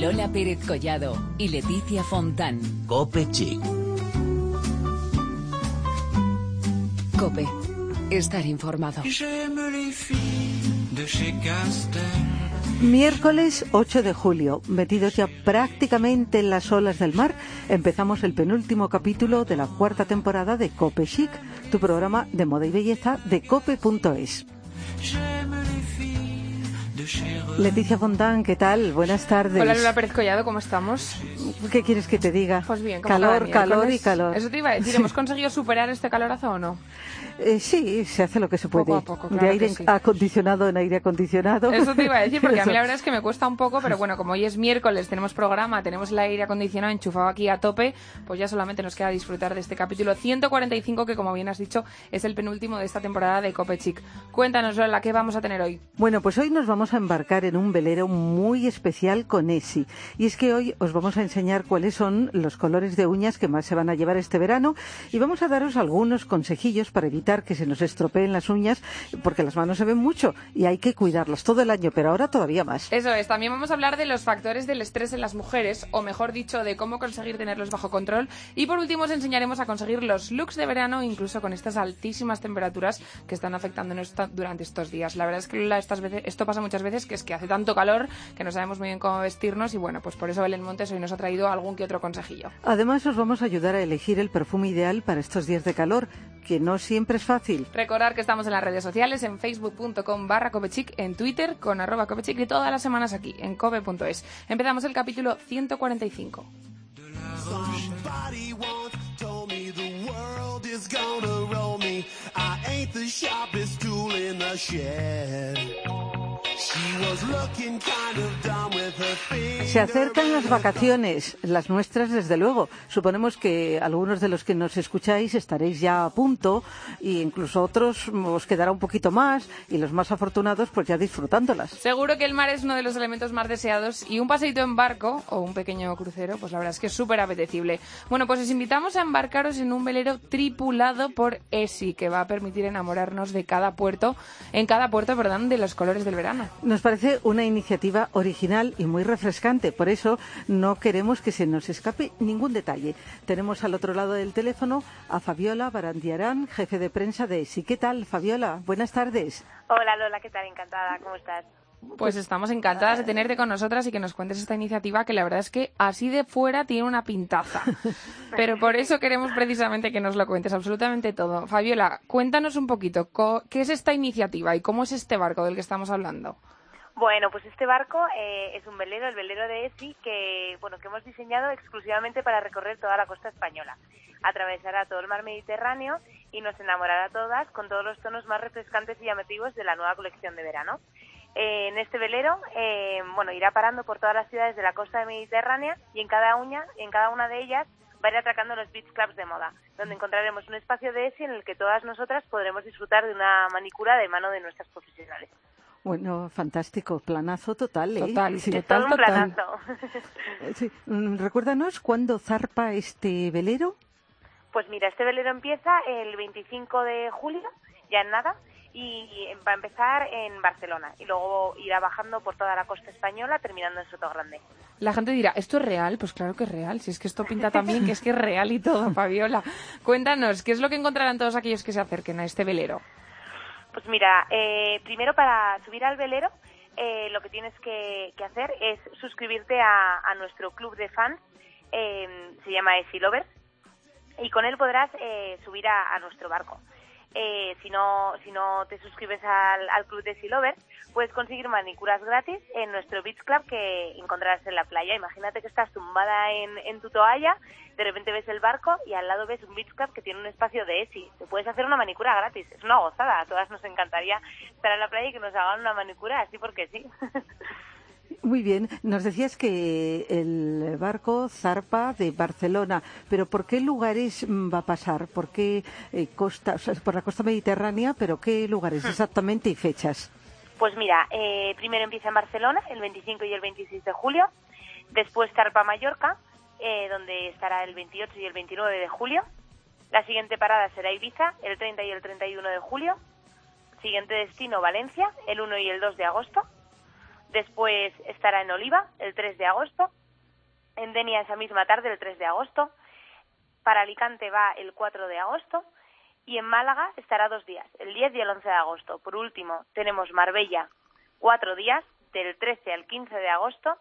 Lola Pérez Collado y Leticia Fontán. Cope Chic. Cope. Estar informado. Miércoles 8 de julio, metidos ya prácticamente en las olas del mar, empezamos el penúltimo capítulo de la cuarta temporada de Cope Chic, tu programa de moda y belleza de cope.es. Leticia Fontán, ¿qué tal? Buenas tardes. Hola Lola Pérez Collado, ¿cómo estamos? ¿Qué quieres que te diga? Pues bien, calor, calor y calor. Eso te iba a decir, ¿hemos conseguido superar este calorazo o no? Eh, sí, se hace lo que se puede. Poco a poco, de aire sí. acondicionado en aire acondicionado. Eso te iba a decir, porque a mí la verdad es que me cuesta un poco, pero bueno, como hoy es miércoles, tenemos programa, tenemos el aire acondicionado enchufado aquí a tope, pues ya solamente nos queda disfrutar de este capítulo 145, que como bien has dicho, es el penúltimo de esta temporada de Cope Chic. Cuéntanos, Lola, ¿qué vamos a tener hoy? Bueno, pues hoy nos vamos a embarcar en un velero muy especial con Esi. Y es que hoy os vamos a enseñar cuáles son los colores de uñas que más se van a llevar este verano y vamos a daros algunos consejillos para evitar que se nos estropeen las uñas porque las manos se ven mucho y hay que cuidarlas todo el año, pero ahora todavía más. Eso es, también vamos a hablar de los factores del estrés en las mujeres, o mejor dicho, de cómo conseguir tenerlos bajo control. Y por último os enseñaremos a conseguir los looks de verano, incluso con estas altísimas temperaturas que están afectándonos durante estos días. La verdad es que estas veces, esto pasa muchas veces, que es que hace tanto calor que no sabemos muy bien cómo vestirnos y bueno, pues por eso Belén Montes hoy nos ha traído algún que otro consejillo. Además os vamos a ayudar a elegir el perfume ideal para estos días de calor, que no siempre es fácil. Recordar que estamos en las redes sociales, en facebook.com barra copechic, en Twitter con arroba copechic y todas las semanas aquí, en cope.es. Empezamos el capítulo 145. Somebody once told me the world is gonna roll me. I ain't the sharpest tool in the shed. Se acercan las vacaciones, las nuestras desde luego. Suponemos que algunos de los que nos escucháis estaréis ya a punto e incluso otros os quedará un poquito más y los más afortunados pues ya disfrutándolas. Seguro que el mar es uno de los elementos más deseados y un paseíto en barco o un pequeño crucero, pues la verdad es que es súper apetecible. Bueno, pues os invitamos a embarcaros en un velero tripulado por ESI, que va a permitir enamorarnos de cada puerto, en cada puerto, perdón, de los colores del verano. Nos parece una iniciativa original y muy refrescante, por eso no queremos que se nos escape ningún detalle. Tenemos al otro lado del teléfono a Fabiola Barandiarán, jefe de prensa de ESI. ¿Qué tal, Fabiola? Buenas tardes. Hola Lola, ¿qué tal? Encantada, ¿cómo estás? Pues estamos encantadas de tenerte con nosotras y que nos cuentes esta iniciativa que la verdad es que así de fuera tiene una pintaza. Pero por eso queremos precisamente que nos lo cuentes absolutamente todo. Fabiola, cuéntanos un poquito, ¿qué es esta iniciativa y cómo es este barco del que estamos hablando? Bueno, pues este barco eh, es un velero, el velero de ESI, que, bueno, que hemos diseñado exclusivamente para recorrer toda la costa española. Atravesará todo el mar Mediterráneo y nos enamorará a todas con todos los tonos más refrescantes y llamativos de la nueva colección de verano. Eh, en este velero, eh, bueno, irá parando por todas las ciudades de la costa mediterránea y en cada uña, en cada una de ellas va a ir atracando los beach clubs de moda, donde encontraremos un espacio de ESI en el que todas nosotras podremos disfrutar de una manicura de mano de nuestras profesionales. Bueno, fantástico, planazo total, ¿eh? Total, Sí. total. Todo un planazo. Sí. Mm, Recuérdanos cuándo zarpa este velero. Pues mira, este velero empieza el 25 de julio, ya en nada, y va a empezar en Barcelona y luego irá bajando por toda la costa española, terminando en Sotogrande. La gente dirá, ¿esto es real? Pues claro que es real, si es que esto pinta también que es que es real y todo, Fabiola. Cuéntanos, ¿qué es lo que encontrarán todos aquellos que se acerquen a este velero? Pues mira, eh, primero para subir al velero, eh, lo que tienes que, que hacer es suscribirte a, a nuestro club de fans, eh, se llama Esi Lovers, y con él podrás eh, subir a, a nuestro barco. Eh, si no si no te suscribes al, al club de Sea Lovers, puedes conseguir manicuras gratis en nuestro beach club que encontrarás en la playa. Imagínate que estás tumbada en, en tu toalla, de repente ves el barco y al lado ves un beach club que tiene un espacio de ESI. Te puedes hacer una manicura gratis. Es una gozada. A todas nos encantaría estar en la playa y que nos hagan una manicura así porque sí. Muy bien, nos decías que el barco zarpa de Barcelona, pero ¿por qué lugares mm, va a pasar? ¿Por qué eh, costa, o sea, por la costa mediterránea, pero qué lugares exactamente y fechas? Pues mira, eh, primero empieza en Barcelona, el 25 y el 26 de julio. Después Tarpa Mallorca, eh, donde estará el 28 y el 29 de julio. La siguiente parada será Ibiza, el 30 y el 31 de julio. Siguiente destino Valencia, el 1 y el 2 de agosto. Después estará en Oliva el 3 de agosto, en Denia esa misma tarde el 3 de agosto, para Alicante va el 4 de agosto. Y en Málaga estará dos días, el 10 y el 11 de agosto. Por último, tenemos Marbella, cuatro días, del 13 al 15 de agosto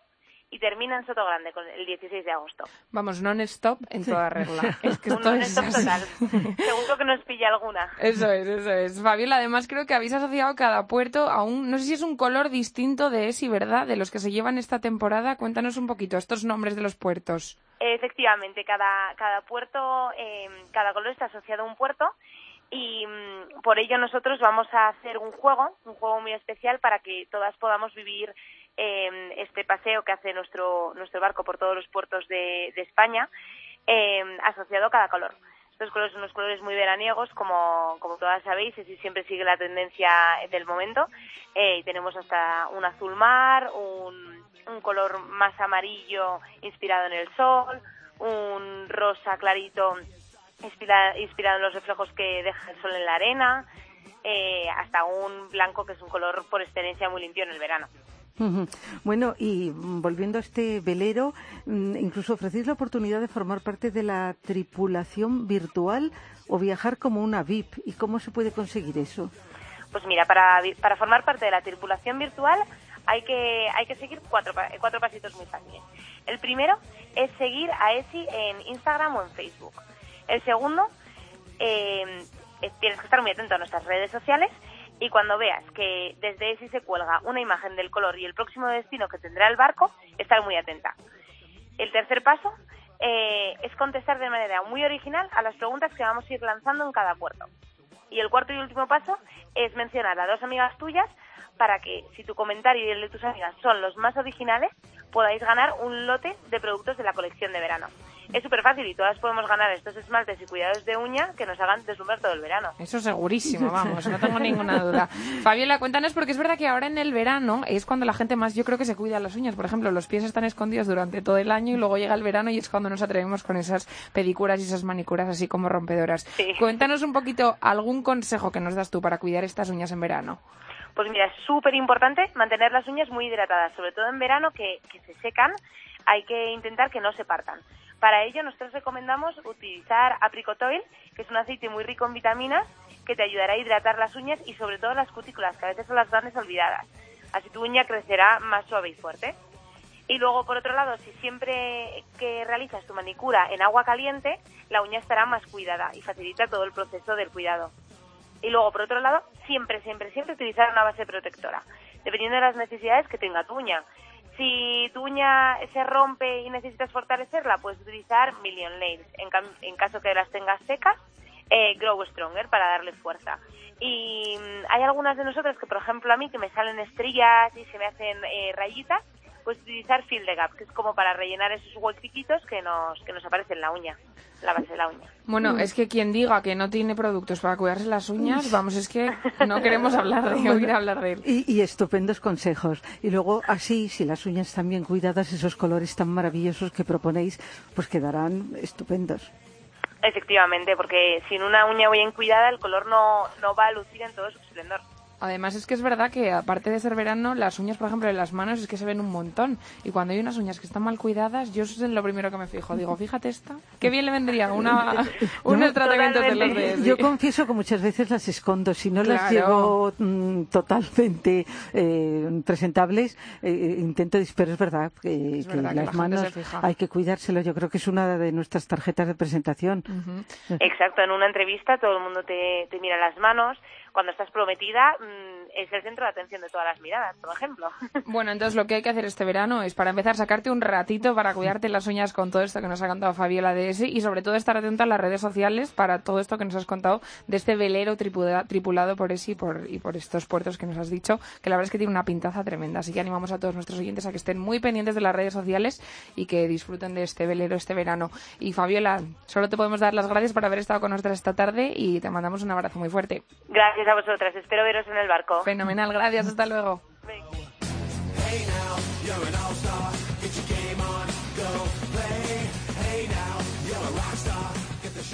y termina en Soto Grande con el 16 de agosto. Vamos, non-stop en toda regla. Es que Un esto es non-stop así. total. Seguro que nos pilla alguna. Eso es, eso es. Fabiola, además creo que habéis asociado cada puerto a un, no sé si es un color distinto de ese, ¿verdad? De los que se llevan esta temporada. Cuéntanos un poquito estos nombres de los puertos. Efectivamente, cada, cada puerto, eh, cada color está asociado a un puerto y mm, por ello nosotros vamos a hacer un juego, un juego muy especial para que todas podamos vivir eh, este paseo que hace nuestro, nuestro barco por todos los puertos de, de España, eh, asociado a cada color. Estos colores son unos colores muy veraniegos, como, como todas sabéis, y siempre sigue la tendencia del momento. Eh, tenemos hasta un azul mar, un, un color más amarillo inspirado en el sol, un rosa clarito inspira- inspirado en los reflejos que deja el sol en la arena, eh, hasta un blanco que es un color por excelencia muy limpio en el verano. Bueno, y volviendo a este velero, mm, incluso ofrecéis la oportunidad de formar parte de la tripulación virtual o viajar como una VIP. ¿Y cómo se puede conseguir eso? Pues mira, para, formar parte de la tripulación virtual hay que, hay que seguir cuatro, cuatro pasitos muy fáciles. El primero es seguir a ESI en Instagram o en Facebook. El segundo, eh, tienes que estar muy atento a nuestras redes sociales y cuando veas que desde ESI se cuelga una imagen del color y el próximo destino que tendrá el barco, estar muy atenta. El tercer paso eh, es contestar de manera muy original a las preguntas que vamos a ir lanzando en cada puerto. Y el cuarto y último paso es mencionar a dos amigas tuyas para que, si tu comentario y el de tus amigas son los más originales, podáis ganar un lote de productos de la colección de verano. Es súper fácil y todas podemos ganar estos esmaltes y cuidados de uña que nos hagan deslumbrar todo el verano. Eso segurísimo, vamos, no tengo ninguna duda. Fabiola, cuéntanos, porque es verdad que ahora en el verano es cuando la gente más, yo creo que se cuida las uñas. Por ejemplo, los pies están escondidos durante todo el año y luego llega el verano y es cuando nos atrevemos con esas pedicuras y esas manicuras así como rompedoras. Sí. Cuéntanos un poquito algún consejo que nos das tú para cuidar estas uñas en verano. Pues mira, es súper importante mantener las uñas muy hidratadas, sobre todo en verano que, que se secan, hay que intentar que no se partan. Para ello, nosotros recomendamos utilizar Apricot Oil, que es un aceite muy rico en vitaminas que te ayudará a hidratar las uñas y sobre todo las cutículas, que a veces son las grandes olvidadas. Así tu uña crecerá más suave y fuerte. Y luego, por otro lado, si siempre que realizas tu manicura en agua caliente, la uña estará más cuidada y facilita todo el proceso del cuidado. Y luego, por otro lado, siempre, siempre, siempre utilizar una base protectora, dependiendo de las necesidades que tenga tu uña. Si tu uña se rompe y necesitas fortalecerla, puedes utilizar Million Nails. En, en caso que las tengas secas, eh, Grow Stronger para darle fuerza. Y mm, hay algunas de nosotras que, por ejemplo, a mí que me salen estrías y se me hacen eh, rayitas, pues utilizar Fill the Gap, que es como para rellenar esos huequitos que nos, que nos aparecen en la uña, en la base de la uña. Bueno, es que quien diga que no tiene productos para cuidarse las uñas, vamos, es que no queremos hablar de oír hablar de él. Y, y estupendos consejos. Y luego, así, si las uñas están bien cuidadas, esos colores tan maravillosos que proponéis, pues quedarán estupendos. Efectivamente, porque sin una uña bien cuidada el color no, no va a lucir en todo su esplendor. Además es que es verdad que aparte de ser verano, las uñas, por ejemplo, de las manos es que se ven un montón. Y cuando hay unas uñas que están mal cuidadas, yo eso es lo primero que me fijo. Digo, fíjate esta, qué bien le vendría una, unos tratamientos de los de... Yo confieso que muchas veces las escondo. Si no las llevo mm, totalmente eh, presentables, eh, intento, dis- pero es verdad que, Es verdad que las la manos hay que cuidárselo. Yo creo que es una de nuestras tarjetas de presentación. Exacto, en una entrevista todo el mundo te, te mira las manos. Cuando estás prometida mm, es el centro de atención de todas las miradas, por ejemplo. Bueno, entonces lo que hay que hacer este verano es para empezar sacarte un ratito para cuidarte las uñas con todo esto que nos ha contado Fabiola de ese y sobre todo estar atento a las redes sociales para todo esto que nos has contado de este velero tripula- tripulado por ese y por, y por estos puertos que nos has dicho, que la verdad es que tiene una pintaza tremenda. Así que animamos a todos nuestros oyentes a que estén muy pendientes de las redes sociales y que disfruten de este velero este verano. Y Fabiola, solo te podemos dar las gracias por haber estado con nosotros esta tarde y te mandamos un abrazo muy fuerte. Gracias a vosotras, espero veros en el barco. Fenomenal, gracias, hasta luego.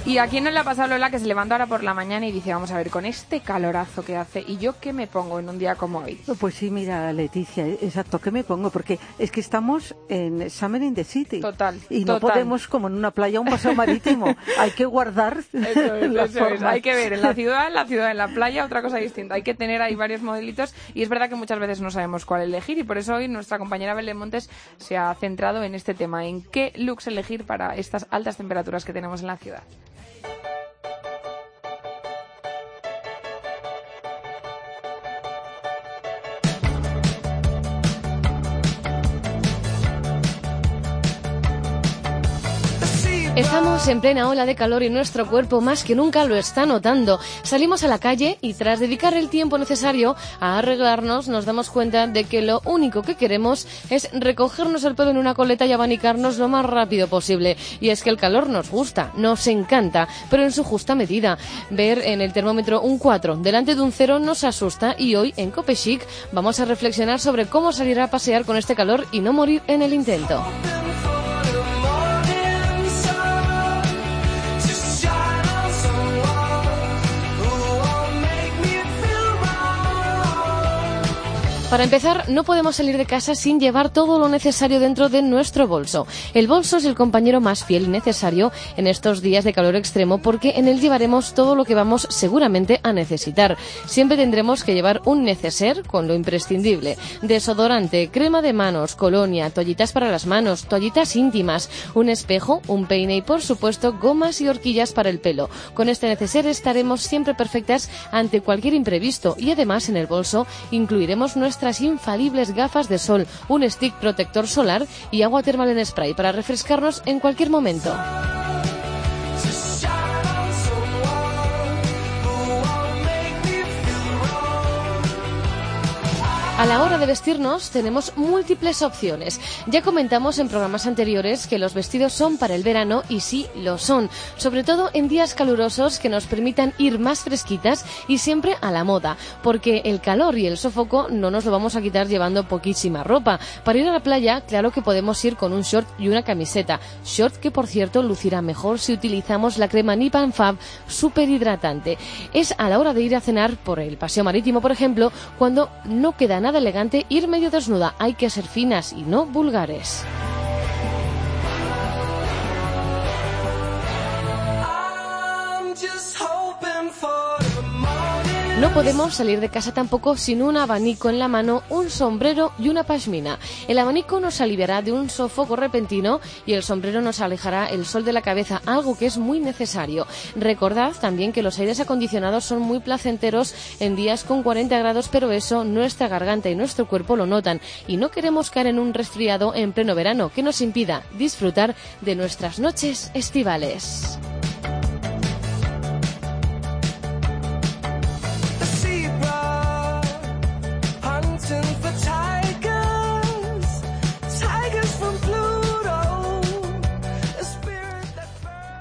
¿Y a quién no le ha pasado Lola que se levanta ahora por la mañana y dice, vamos a ver, con este calorazo que hace, ¿y yo qué me pongo en un día como hoy? Pues sí, mira, Leticia, exacto, ¿qué me pongo? Porque es que estamos en Summer in the City. Total. Y no podemos, como en una playa, un paseo marítimo. Hay que guardar Eso es, las eso es. Hay que ver en la ciudad, en la ciudad, en la playa, otra cosa distinta. Hay que tener ahí varios modelitos y es verdad que muchas veces no sabemos cuál elegir y por eso hoy nuestra compañera Belén Montes se ha centrado en este tema, en qué looks elegir para estas altas temperaturas que tenemos en la ciudad. Estamos en plena ola de calor y nuestro cuerpo más que nunca lo está notando. Salimos a la calle y tras dedicar el tiempo necesario a arreglarnos nos damos cuenta de que lo único que queremos es recogernos el pelo en una coleta y abanicarnos lo más rápido posible. Y es que el calor nos gusta, nos encanta, pero en su justa medida. Ver en el termómetro un 4 delante de un 0 nos asusta y hoy en Cope Chic vamos a reflexionar sobre cómo salir a pasear con este calor y no morir en el intento. Para empezar, no podemos salir de casa sin llevar todo lo necesario dentro de nuestro bolso. El bolso es el compañero más fiel y necesario en estos días de calor extremo porque en él llevaremos todo lo que vamos seguramente a necesitar. Siempre tendremos que llevar un neceser con lo imprescindible. Desodorante, crema de manos, colonia, toallitas para las manos, toallitas íntimas, un espejo, un peine y por supuesto gomas y horquillas para el pelo. Con este neceser estaremos siempre perfectas ante cualquier imprevisto y además en el bolso incluiremos nuestras infalibles gafas de sol, un stick protector solar y agua termal en spray para refrescarnos en cualquier momento. A la hora de vestirnos tenemos múltiples opciones. Ya comentamos en programas anteriores que los vestidos son para el verano y sí lo son, sobre todo en días calurosos que nos permitan ir más fresquitas y siempre a la moda, porque el calor y el sofoco no nos lo vamos a quitar llevando poquísima ropa. Para ir a la playa, claro que podemos ir con un short y una camiseta, short que por cierto lucirá mejor si utilizamos la crema Nipan Fab super hidratante. Es a la hora de ir a cenar por el paseo marítimo, por ejemplo, cuando no queda nada elegante ir medio desnuda. Hay que ser finas y no vulgares. No podemos salir de casa tampoco sin un abanico en la mano, un sombrero y una pashmina. El abanico nos aliviará de un sofoco repentino y el sombrero nos alejará el sol de la cabeza, algo que es muy necesario. Recordad también que los aires acondicionados son muy placenteros en días con 40 grados, pero eso nuestra garganta y nuestro cuerpo lo notan y no queremos caer en un resfriado en pleno verano que nos impida disfrutar de nuestras noches estivales.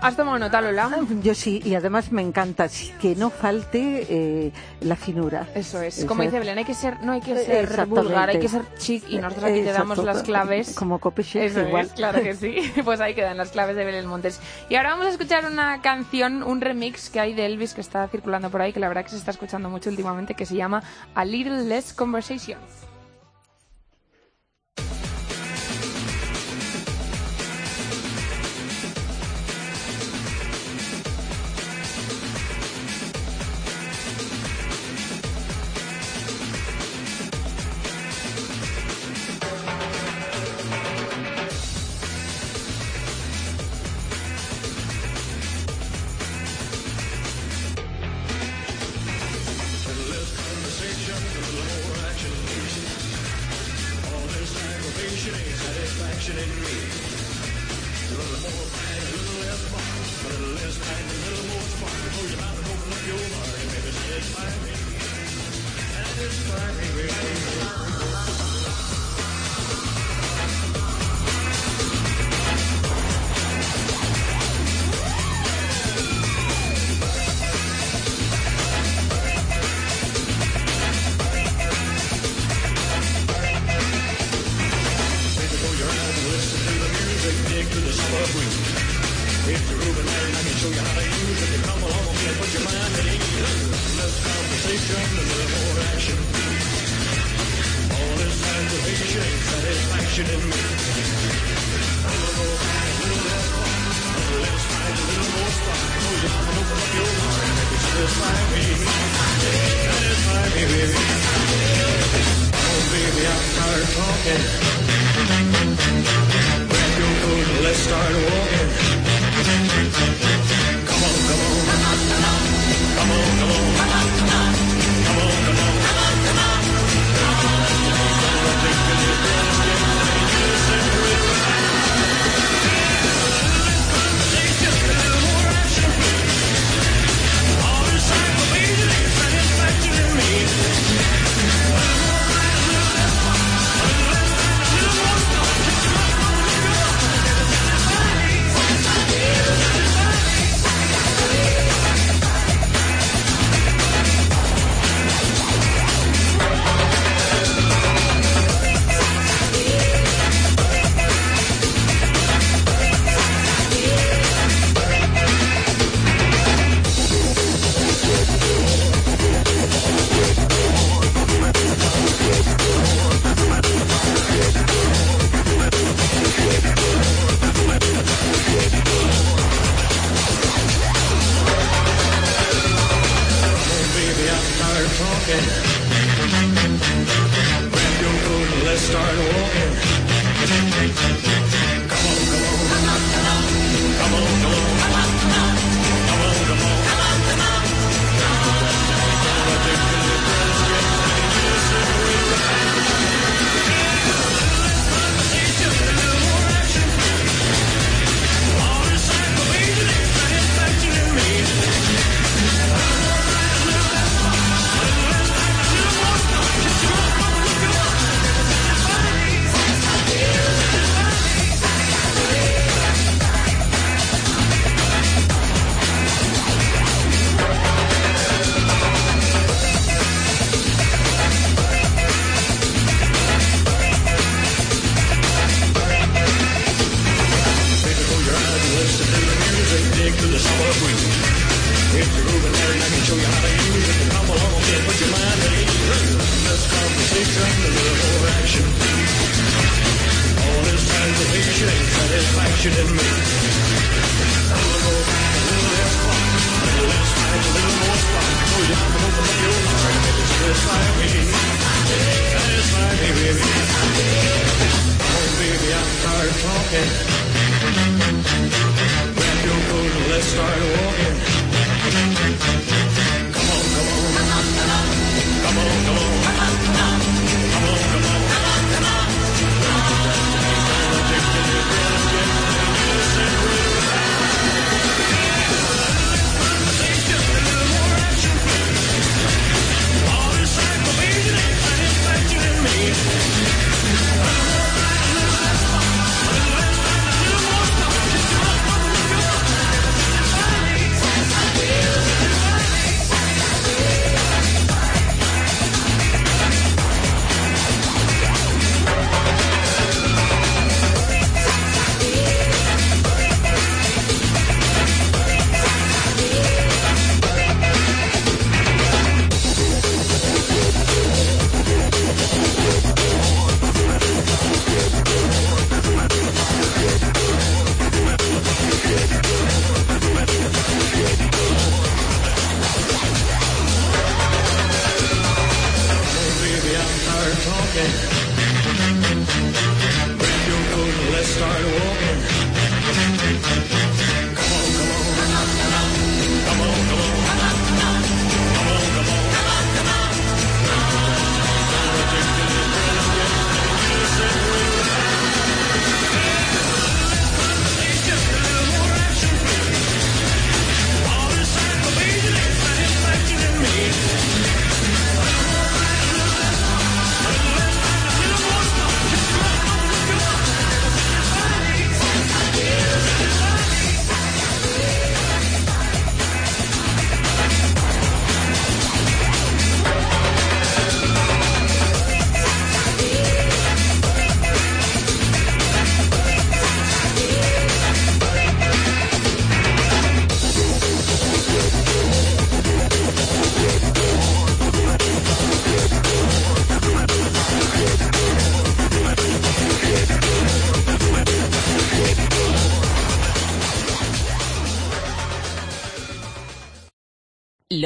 ¿Has tomado nota, Lola? Yo sí, y además me encanta que no falte eh, la finura. Eso es. Eso Como dice. Belén, hay que ser, no hay que ser vulgar, hay que ser chic y nosotros aquí te damos las claves. Como Eso igual. es, claro que sí. Pues ahí quedan las claves de Belén Montes. Y ahora vamos a escuchar una canción, un remix que hay de Elvis que está circulando por ahí, que la verdad que se está escuchando mucho últimamente, que se llama A Little Less Conversation. This time he.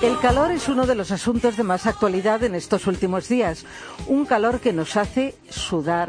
El calor es uno de los asuntos de más actualidad en estos últimos días. Un calor que nos hace sudar.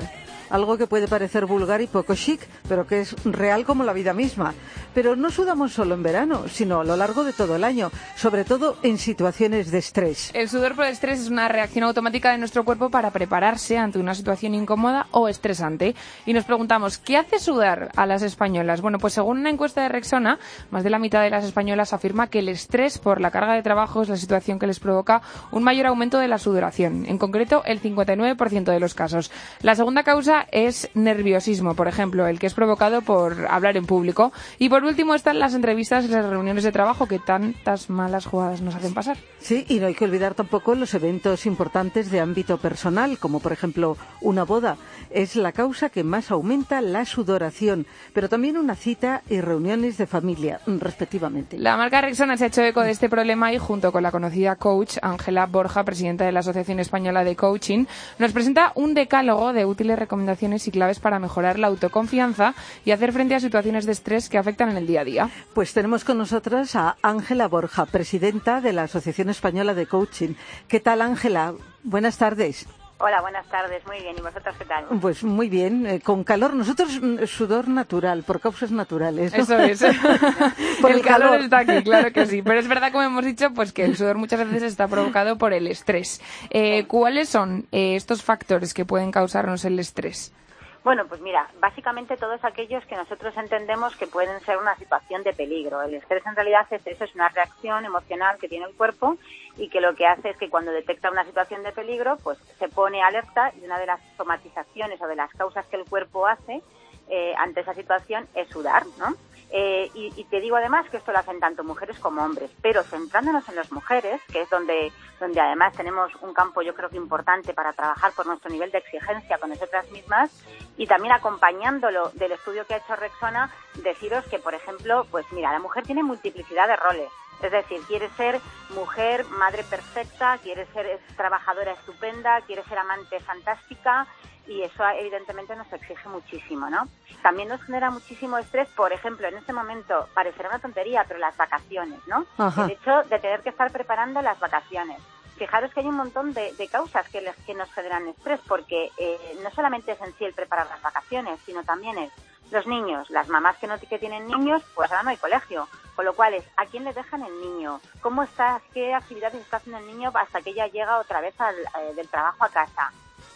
Algo que puede parecer vulgar y poco chic, pero que es real como la vida misma. Pero no sudamos solo en verano, sino a lo largo de todo el año, sobre todo en situaciones de estrés. El sudor por estrés es una reacción automática de nuestro cuerpo para prepararse ante una situación incómoda o estresante. Y nos preguntamos, ¿qué hace sudar a las españolas? Bueno, pues según una encuesta de Rexona, más de la mitad de las españolas afirma que el estrés por la carga de trabajo es la situación que les provoca un mayor aumento de la sudoración. En concreto, el 59% de los casos. La segunda causa es nerviosismo, por ejemplo, el que es provocado por hablar en público. Y por último están las entrevistas y las reuniones de trabajo que tantas malas jugadas nos hacen pasar. Sí, y no hay que olvidar tampoco los eventos importantes de ámbito personal, como por ejemplo una boda. Es la causa que más aumenta la sudoración, pero también una cita y reuniones de familia, respectivamente. La marca Rexona se ha hecho eco de este problema y junto con la conocida coach Ángela Borja, presidenta de la Asociación Española de Coaching, nos presenta un decálogo de útiles recomendaciones y claves para mejorar la autoconfianza y hacer frente a situaciones de estrés que afectan en el día a día. Pues tenemos con nosotras a Ángela Borja, presidenta de la Asociación Española de Coaching. ¿Qué tal, Ángela? Buenas tardes. Hola, buenas tardes. Muy bien. ¿Y vosotros qué tal? Pues muy bien. eh, con calor. Nosotros mm, sudor natural, por causas naturales. ¿no? Eso es. Por el, el calor, calor. está aquí, claro que sí. Pero es verdad, como hemos dicho, pues que el sudor muchas veces está provocado por el estrés. Eh, ¿Cuáles son eh, estos factores que pueden causarnos el estrés? Bueno, pues mira, básicamente todos aquellos que nosotros entendemos que pueden ser una situación de peligro. El estrés en realidad es eso, es una reacción emocional que tiene el cuerpo y que lo que hace es que cuando detecta una situación de peligro, pues se pone alerta y una de las somatizaciones o de las causas que el cuerpo hace eh, ante esa situación es sudar, ¿no? Eh, y, y te digo además que esto lo hacen tanto mujeres como hombres, pero centrándonos en las mujeres, que es donde, donde además tenemos un campo yo creo que importante para trabajar por nuestro nivel de exigencia con nosotras mismas y también acompañándolo del estudio que ha hecho Rexona, deciros que, por ejemplo, pues mira, la mujer tiene multiplicidad de roles. Es decir, quiere ser mujer, madre perfecta, quiere ser trabajadora estupenda, quiere ser amante fantástica y eso evidentemente nos exige muchísimo, ¿no? También nos genera muchísimo estrés, por ejemplo, en este momento parecerá una tontería, pero las vacaciones, ¿no? Ajá. El hecho de tener que estar preparando las vacaciones. Fijaros que hay un montón de, de causas que, les- que nos generan estrés, porque eh, no solamente es en sí el preparar las vacaciones, sino también es los niños, las mamás que no que tienen niños, pues ahora no hay colegio. Con lo cual es, ¿a quién le dejan el niño? ¿Cómo está, qué actividades está haciendo el niño hasta que ella llega otra vez al, eh, del trabajo a casa?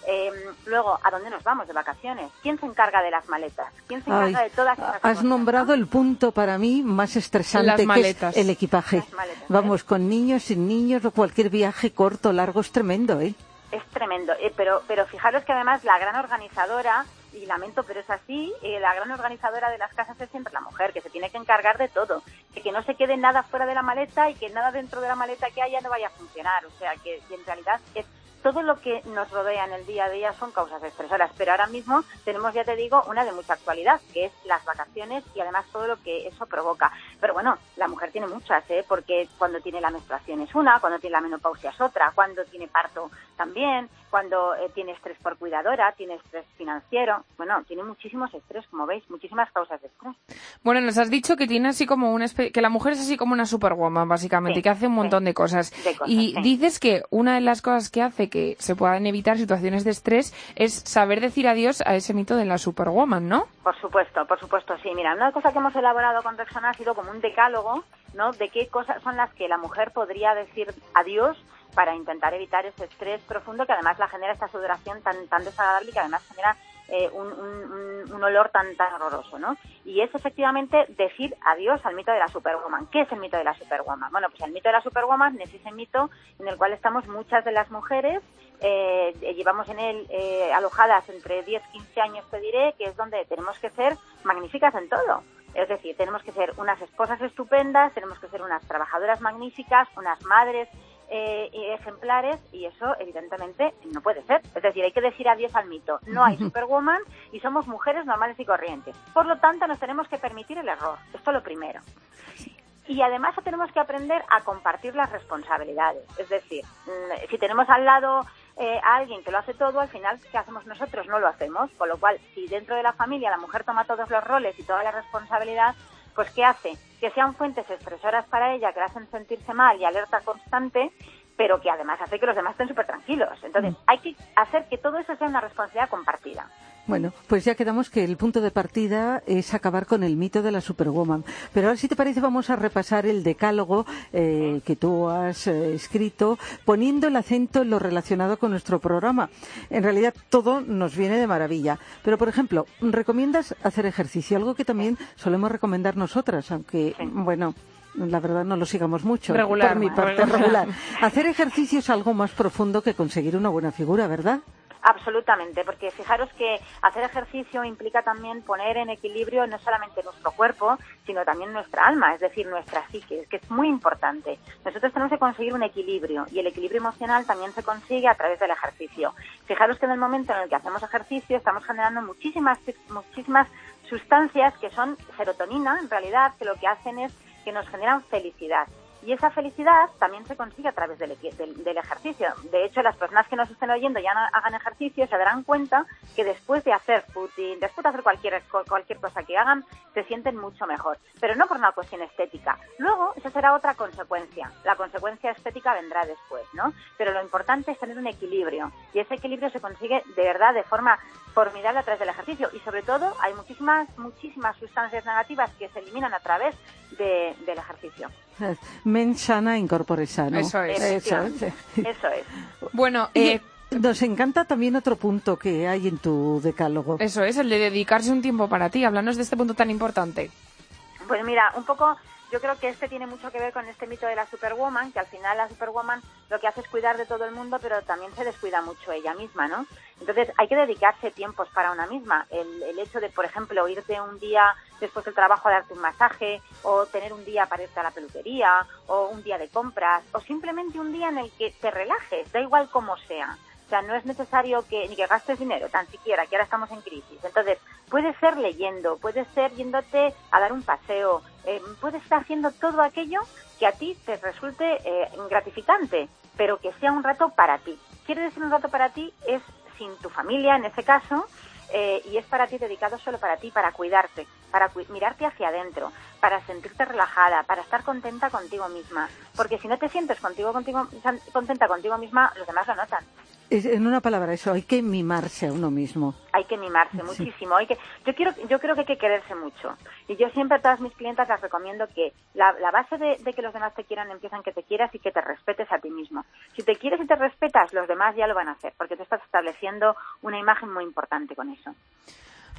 Eh, luego, ¿a dónde nos vamos de vacaciones? ¿Quién se encarga de las maletas? ¿Quién se encarga Ay, de todas esas has cosas, nombrado no? el punto para mí más estresante Las que es el equipaje. Las maletas, ¿eh? Vamos, con niños, sin niños o cualquier viaje corto, largo es tremendo, ¿eh? Es tremendo, eh, pero, pero fijaros que además la gran organizadora, y lamento, pero es así, eh, la gran organizadora de las casas es siempre la mujer, que se tiene que encargar de todo, de que no se quede nada fuera de la maleta y que nada dentro de la maleta que haya no vaya a funcionar. O sea, que, que en realidad es todo lo que nos rodea en el día a día son causas estresoras, pero ahora mismo tenemos, ya te digo, una de mucha actualidad, que es las vacaciones y además todo lo que eso provoca. Pero bueno, la mujer tiene muchas, ¿eh? porque cuando tiene la menstruación es una, cuando tiene la menopausia es otra, cuando tiene parto también, cuando eh, tiene estrés por cuidadora, tiene estrés financiero, bueno, tiene muchísimos estrés, como veis, muchísimas causas de estrés. Bueno, nos has dicho que tiene así como una que la mujer es así como una superwoman, básicamente, Sí, que hace un sí. montón de cosas. De cosas, y sí. dices que una de las cosas que hace que se puedan evitar situaciones de estrés es saber decir adiós a ese mito de la superwoman, ¿no? Por supuesto, por supuesto, sí. Mira, una cosa que hemos elaborado con Rexona ha sido como un decálogo, ¿no? De qué cosas son las que la mujer podría decir adiós para intentar evitar ese estrés profundo que además la genera esta sudoración tan, tan desagradable y que además genera eh, un, un- un- olor tan, tan horroroso, ¿no? Y es efectivamente decir adiós al mito de la superwoman. ¿Qué es el mito de la superwoman? Bueno, pues el mito de la superwoman es ese mito en el cual estamos muchas de las mujeres eh, llevamos en él eh, alojadas entre 10 15 años, te diré, que es donde tenemos que ser magníficas en todo. Es decir, tenemos que ser unas esposas estupendas, tenemos que ser unas trabajadoras magníficas, unas madres eh, ejemplares y eso evidentemente no puede ser. Es decir, hay que decir adiós al mito. No hay superwoman y somos mujeres normales y corrientes. Por lo tanto, nos tenemos que permitir el error. Esto es lo primero. Y además tenemos que aprender a compartir las responsabilidades. Es decir, mm, si tenemos al lado eh, a alguien que lo hace todo, al final, ¿qué hacemos nosotros? No lo hacemos. Con lo cual, si dentro de la familia la mujer toma todos los roles y toda la responsabilidad, pues ¿qué hace? Que sean fuentes expresoras para ella, que la hacen sentirse mal y alerta constante, pero que además hace que los demás estén súper tranquilos. Entonces, hay que hacer que todo eso sea una responsabilidad compartida. Bueno, pues ya quedamos que el punto de partida es acabar con el mito de la Superwoman. Pero ahora, si te parece, vamos a repasar el decálogo eh, que tú has eh, escrito, poniendo el acento en lo relacionado con nuestro programa. En realidad, todo nos viene de maravilla. Pero, por ejemplo, recomiendas hacer ejercicio, algo que también solemos recomendar nosotras, aunque, bueno, la verdad no lo sigamos mucho. Regular, Por mi parte, regular. Hacer ejercicio es algo más profundo que conseguir una buena figura, ¿verdad? Absolutamente, porque fijaros que hacer ejercicio implica también poner en equilibrio no solamente nuestro cuerpo, sino también nuestra alma, es decir, nuestra psique, que es muy importante. Nosotros tenemos que conseguir un equilibrio y el equilibrio emocional también se consigue a través del ejercicio. Fijaros que en el momento en el que hacemos ejercicio estamos generando muchísimas, muchísimas sustancias que son serotonina, en realidad, que lo que hacen es que nos generan felicidad. Y esa felicidad también se consigue a través del, del, del, ejercicio. De hecho, las personas que nos estén oyendo ya no hagan ejercicio se darán cuenta que después de hacer footing, después de hacer cualquier, cualquier cosa que hagan, se sienten mucho mejor. Pero no por una cuestión estética. Luego, esa será otra consecuencia. La consecuencia estética vendrá después, ¿no? Pero lo importante es tener un equilibrio. Y ese equilibrio se consigue de verdad de forma formidable a través del ejercicio. Y sobre todo, hay muchísimas, muchísimas sustancias negativas que se eliminan a través de, del ejercicio. Men sana, incorpore sano. Eso es. Eso, Eso es. Bueno, eh, nos encanta también otro punto que hay en tu decálogo. Eso es, el de dedicarse un tiempo para ti. Háblanos de este punto tan importante. Pues mira, un poco yo creo que este tiene mucho que ver con este mito de la Superwoman, que al final la Superwoman lo que hace es cuidar de todo el mundo, pero también se descuida mucho ella misma, ¿no? Entonces hay que dedicarse tiempos para una misma. El, el hecho de, por ejemplo, irte un día después del trabajo a darte un masaje, o tener un día para irte a la peluquería, o un día de compras, o simplemente un día en el que te relajes, da igual cómo sea. O sea, no es necesario que ni que gastes dinero, tan siquiera, que ahora estamos en crisis. Entonces, puede ser leyendo, puede ser yéndote a dar un paseo, eh, puedes estar haciendo todo aquello que a ti te resulte eh, gratificante, pero que sea un rato para ti. Quiere decir un rato para ti es sin tu familia, en ese caso, eh, y es para ti, dedicado solo para ti, para cuidarte, para mirarte hacia adentro, para sentirte relajada, para estar contenta contigo misma. Porque si no te sientes contigo, contigo, contenta contigo misma, los demás lo notan. En una palabra eso, hay que mimarse a uno mismo. Hay que mimarse sí. muchísimo. Hay que, yo, quiero, yo creo que hay que quererse mucho. Y yo siempre a todas mis clientas las recomiendo que la, la base de, de, que los demás te quieran empieza en que te quieras y que te respetes a ti mismo. Si te quieres y te respetas, los demás ya lo van a hacer, porque tú estás estableciendo una imagen muy importante con eso.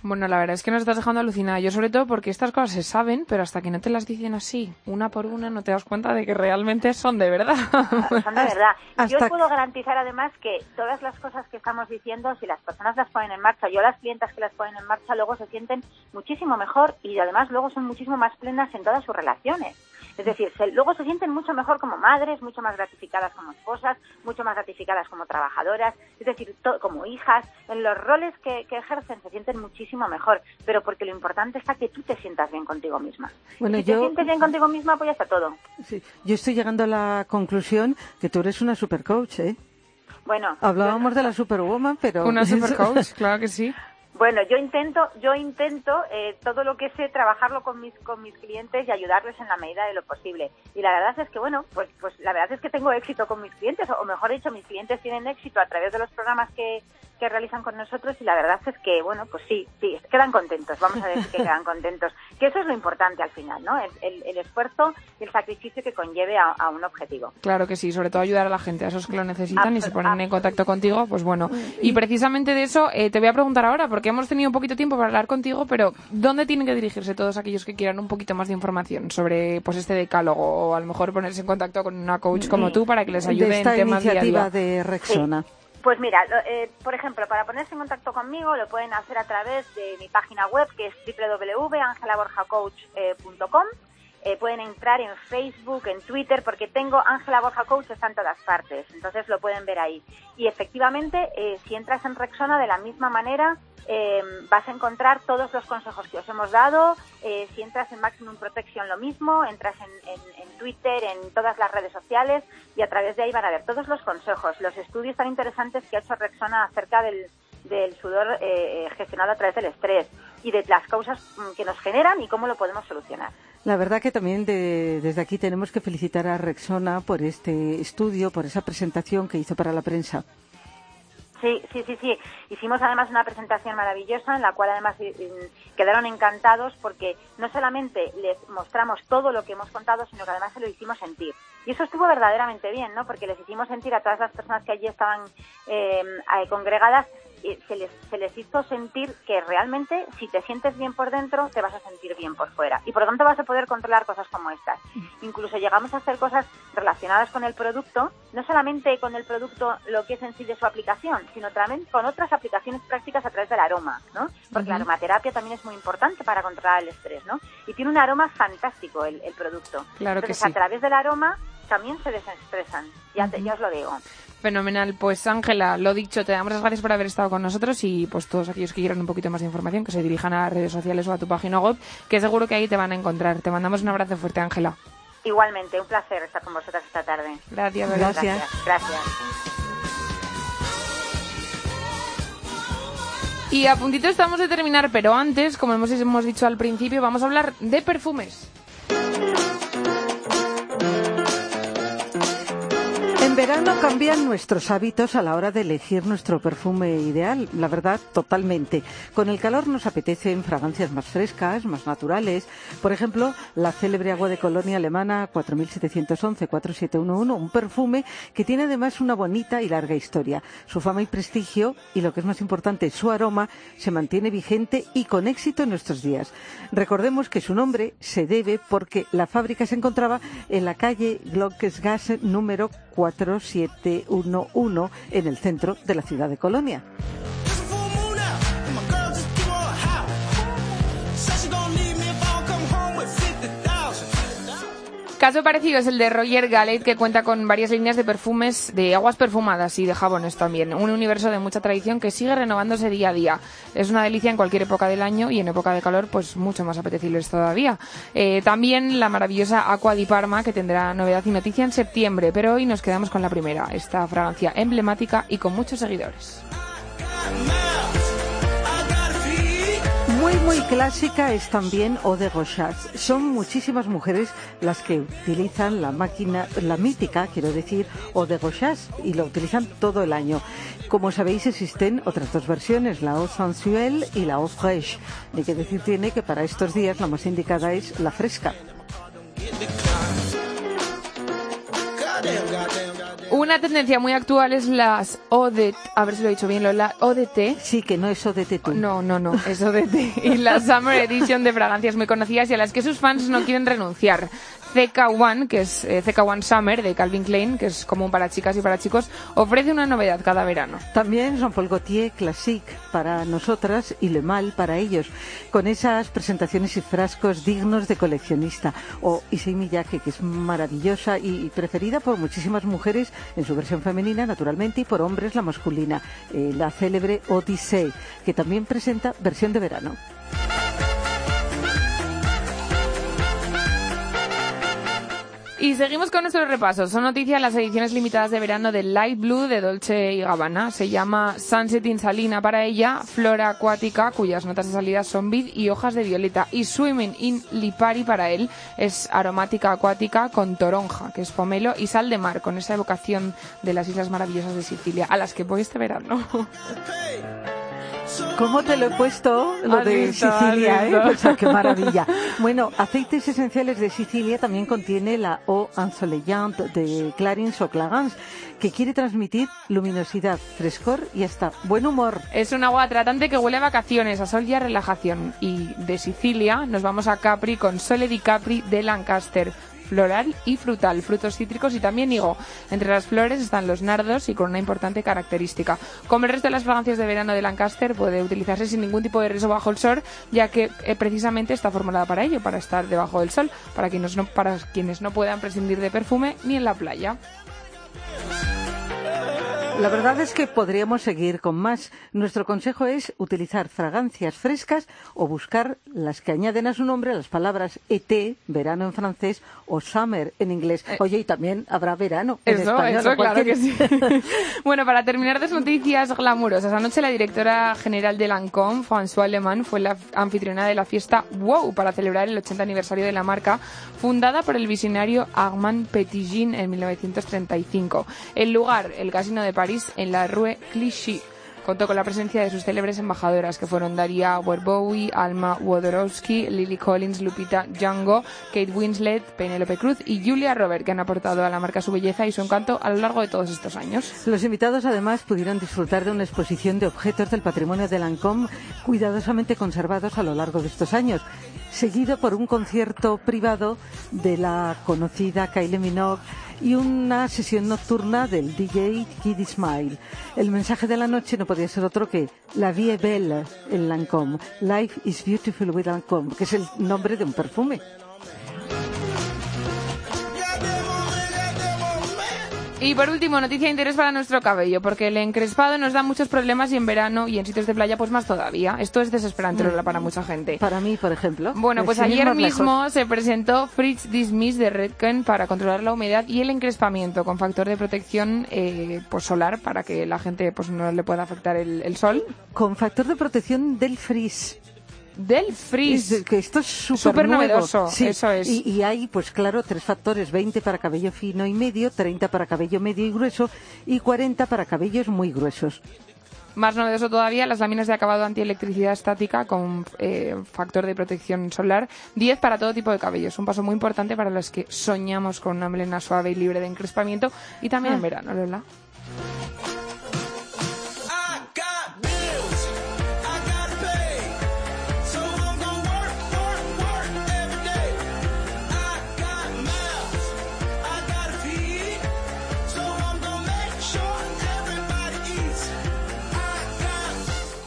Bueno, la verdad es que nos estás dejando alucinada. Yo sobre todo porque estas cosas se saben, pero hasta que no te las dicen así, una por una, no te das cuenta de que realmente son de verdad. Son de verdad. Yo os puedo garantizar además que todas las cosas que estamos diciendo, si las personas las ponen en marcha, yo las clientas que las ponen en marcha, luego se sienten muchísimo mejor y además luego son muchísimo más plenas en todas sus relaciones. Es decir, se, luego se sienten mucho mejor como madres, mucho más gratificadas como esposas, mucho más gratificadas como trabajadoras, es decir, to, como hijas. En los roles que, que, ejercen se sienten muchísimo mejor, pero porque lo importante está que tú te sientas bien contigo misma. Bueno, si yo... te sientes bien contigo misma, pues ya está todo. Sí. Yo estoy llegando a la conclusión que tú eres una supercoach, ¿eh? Bueno, hablábamos de la superwoman, pero una supercoach, claro que sí. Bueno, yo intento, yo intento eh, todo lo que sé trabajarlo con mis con mis clientes y ayudarles en la medida de lo posible. Y la verdad es que bueno, pues pues la verdad es que tengo éxito con mis clientes, o mejor dicho, mis clientes tienen éxito a través de los programas que, que realizan con nosotros y la verdad es que bueno, pues sí, sí, quedan contentos. Vamos a decir que quedan contentos. Que eso es lo importante al final, ¿no? El, el, el esfuerzo y el sacrificio que conlleve a, a, un objetivo. Claro que sí, sobre todo ayudar a la gente, a esos que lo necesitan Absol y se ponen en contacto contigo, pues bueno. Y precisamente de eso eh, te voy a preguntar ahora, porque hemos tenido un poquito tiempo para hablar contigo, pero ¿dónde tienen que dirigirse todos aquellos que quieran un poquito más de información sobre pues este decálogo o a lo mejor ponerse en contacto con una coach como tú para que les ayude de esta en temas iniciativa día a día? de Rexona? Sí. Pues mira, eh, por ejemplo, para ponerse en contacto conmigo lo pueden hacer a través de mi página web que es www.angelaborjacoach.com eh, pueden entrar en Facebook, en Twitter, porque tengo Ángela Borja Coach, está en todas partes, entonces lo pueden ver ahí. Y efectivamente, eh, si entras en Rexona de la misma manera, eh, vas a encontrar todos los consejos que os hemos dado. Eh, si entras en Maximum Protection, lo mismo. Entras en, Twitter, en todas las redes sociales y a través de ahí van a ver todos los consejos, los estudios tan interesantes que ha hecho Rexona acerca del, del sudor eh, gestionado a través del estrés y de las causas mm, que nos generan y cómo lo podemos solucionar. La verdad que también de- desde aquí tenemos que felicitar a Rexona por este estudio, por esa presentación que hizo para la prensa. Sí, sí, sí, sí. Hicimos además una presentación maravillosa en la cual además eh, eh, quedaron encantados porque no solamente les mostramos todo lo que hemos contado, sino que además se lo hicimos sentir. Y eso estuvo verdaderamente bien, ¿no? Porque les hicimos sentir a todas las personas que allí estaban eh, congregadas, se, les, se les hizo sentir que realmente si te sientes bien por dentro, te vas a sentir bien por fuera. Y por lo tanto vas a poder controlar cosas como estas. Incluso llegamos a hacer cosas relacionadas con el producto, no solamente con el producto lo que es en sí de su aplicación, sino también con otras aplicaciones prácticas a través del aroma, ¿no? Porque la aromaterapia también es muy importante para controlar el estrés, ¿no? Y tiene un aroma fantástico el, el producto. Claro que Entonces, sí. a través del aroma también se desestresan. Ya, te- ya os lo digo. Fenomenal. Pues Ángela, lo dicho, te damos las gracias por haber estado con nosotros y pues todos aquellos que quieran un poquito más de información que se dirijan a las redes sociales o a tu página web, que seguro que ahí te van a encontrar. Te mandamos un abrazo fuerte, Ángela. Igualmente, un placer estar con vosotras esta tarde. Gracias, Belén. Gracias. Gracias. Y a puntito estamos de terminar, pero antes, como hemos, hemos dicho al principio, vamos a hablar de perfumes. Verano cambian nuestros hábitos a la hora de elegir nuestro perfume ideal, la verdad, totalmente. Con el calor nos apetecen fragancias más frescas, más naturales. Por ejemplo, la célebre agua de colonia alemana 4711-4711, un perfume que tiene además una bonita y larga historia. Su fama y prestigio, y lo que es más importante, su aroma, se mantiene vigente y con éxito en nuestros días. Recordemos que su nombre se debe porque la fábrica se encontraba en la calle Glockesgasse número 4711 en el centro de la ciudad de Colonia. Caso parecido es el de Roger Gallet, que cuenta con varias líneas de perfumes, de aguas perfumadas y de jabones también. Un universo de mucha tradición que sigue renovándose día a día. Es una delicia en cualquier época del año y en época de calor, pues mucho más apetecibles todavía. Eh, también la maravillosa Aqua di Parma, que tendrá novedad y noticia en septiembre, pero hoy nos quedamos con la primera, esta fragancia emblemática y con muchos seguidores. Muy, muy clásica es también Eau de Rochas. Son muchísimas mujeres las que utilizan la máquina, la mítica, quiero decir, Eau de Rochas, y lo utilizan todo el año. Como sabéis, existen otras dos versiones, la Eau Sensuelle y la Eau Fraîche. Ni que decir tiene que para estos días la más indicada es la fresca. Una tendencia muy actual es las ODT, a ver si lo he dicho bien, ODT, Sí, que no es de Tetú. No, no, no, es ODT. Y la Summer Edition de fragancias muy conocidas y a las que sus fans no quieren renunciar. CK1, que es eh, CK1 Summer de Calvin Klein, que es común para chicas y para chicos, ofrece una novedad cada verano. También Jean-Paul Gaultier Classique para nosotras y Le Mal para ellos, con esas presentaciones y frascos dignos de coleccionista. O Issei Miyake, que es maravillosa y preferida por muchísimas mujeres en su versión femenina, naturalmente, y por hombres la masculina. Eh, la célebre Odyssey, que también presenta versión de verano. Y seguimos con nuestros repasos. Son noticias las ediciones limitadas de verano de Light Blue de Dolce y Gabbana. Se llama Sunset in Salina para ella, Flora Acuática, cuyas notas de salida son vid y hojas de violeta. Y Swimming in Lipari para él es aromática acuática con toronja, que es pomelo, y sal de mar, con esa evocación de las islas maravillosas de Sicilia, a las que voy este verano. ¿Cómo te lo he puesto? Lo Has de visto, Sicilia, ¿eh? O sea, qué maravilla. Bueno, aceites esenciales de Sicilia también contiene la Eau Ensoleillante de Clarins o Clarins, que quiere transmitir luminosidad, frescor y hasta buen humor. Es un agua tratante que huele a vacaciones, a sol y a relajación. Y de Sicilia nos vamos a Capri con Sole di Capri de Lancaster. Floral y frutal, frutos cítricos y también higo. Entre las flores están los nardos y con una importante característica. Como el resto de las fragancias de verano de Lancaster, puede utilizarse sin ningún tipo de riesgo bajo el sol, ya que eh, precisamente está formulada para ello, para estar debajo del sol, para quienes no, para quienes no puedan prescindir de perfume ni en la playa. La verdad es que podríamos seguir con más. Nuestro consejo es utilizar fragancias frescas o buscar las que añaden a su nombre las palabras ET, verano en francés, o summer en inglés. Oye, y también habrá verano en Eso, español. eso, claro que sí. bueno, para terminar de noticias glamurosas, anoche la directora general de Lancôme, François Alemán, fue la anfitriona de la fiesta WOW para celebrar el 80 aniversario de la marca, fundada por el visionario Armand Petitjean en 1935. El lugar, el Casino de París, en la Rue Clichy. Contó con la presencia de sus célebres embajadoras, que fueron Daria Bowie, Alma Wodorowski, Lily Collins, Lupita Django, Kate Winslet, Penélope Cruz y Julia Robert, que han aportado a la marca su belleza y su encanto a lo largo de todos estos años. Los invitados además pudieron disfrutar de una exposición de objetos del patrimonio de Lancôme cuidadosamente conservados a lo largo de estos años, seguido por un concierto privado de la conocida Kylie Minogue y una sesión nocturna del DJ Kid Smile. El mensaje de la noche no podía ser otro que La vie est belle en Lancôme, Life is beautiful with Lancôme, que es el nombre de un perfume. Y por último, noticia de interés para nuestro cabello, porque el encrespado nos da muchos problemas y en verano y en sitios de playa pues más todavía. Esto es desesperante Lola, para mucha gente. Para mí, por ejemplo. Bueno, pues ayer lejos. mismo se presentó Fritz Dismiss de Redken para controlar la humedad y el encrespamiento con factor de protección eh, pues solar para que la gente pues no le pueda afectar el, el sol. Con factor de protección del frizz. Del frizz. Es- que esto es súper novedoso, Sí, eso es. Y, y hay, pues claro, tres factores, 20 para cabello fino y medio, 30 para cabello medio y grueso y 40 para cabellos muy gruesos. Más novedoso todavía, las láminas de acabado antielectricidad estática con eh, factor de protección solar, 10 para todo tipo de cabellos. Un paso muy importante para los que soñamos con una melena suave y libre de encrespamiento y también en verano, Lola.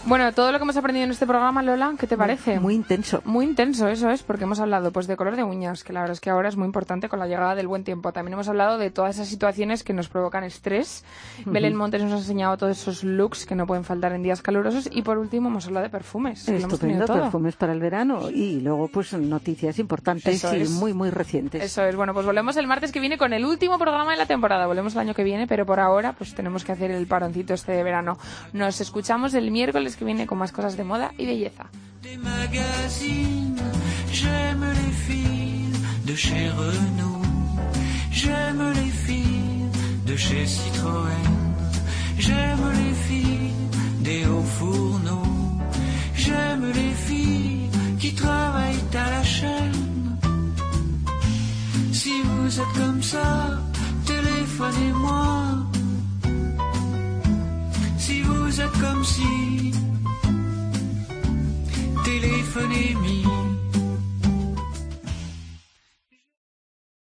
Bueno, todo lo que hemos aprendido en este programa, Lola, ¿qué te parece? Muy intenso. Muy intenso, eso es, porque hemos hablado pues de color de uñas, que la verdad es que ahora es muy importante con la llegada del buen tiempo. También hemos hablado de todas esas situaciones que nos provocan estrés. Belén Montes nos ha enseñado todos esos looks que no pueden faltar en días calurosos. Y por último hemos hablado de perfumes. Estupendo, perfumes para el verano y luego pues noticias importantes Eso y es. muy, muy recientes. Eso es, bueno, pues volvemos el martes que viene con el último programa de la temporada. Volvemos el año que viene, pero por ahora pues tenemos que hacer el paroncito este de verano. Nos escuchamos el miércoles que viene con más cosas de moda y belleza. des magazines. J'aime les filles de chez Renault. J'aime les filles de chez Citroën. J'aime les filles des hauts fourneaux. J'aime les filles qui travaillent à la chaîne. Si vous êtes comme ça, téléphonez-moi. Vous êtes comme si, téléphonez-moi.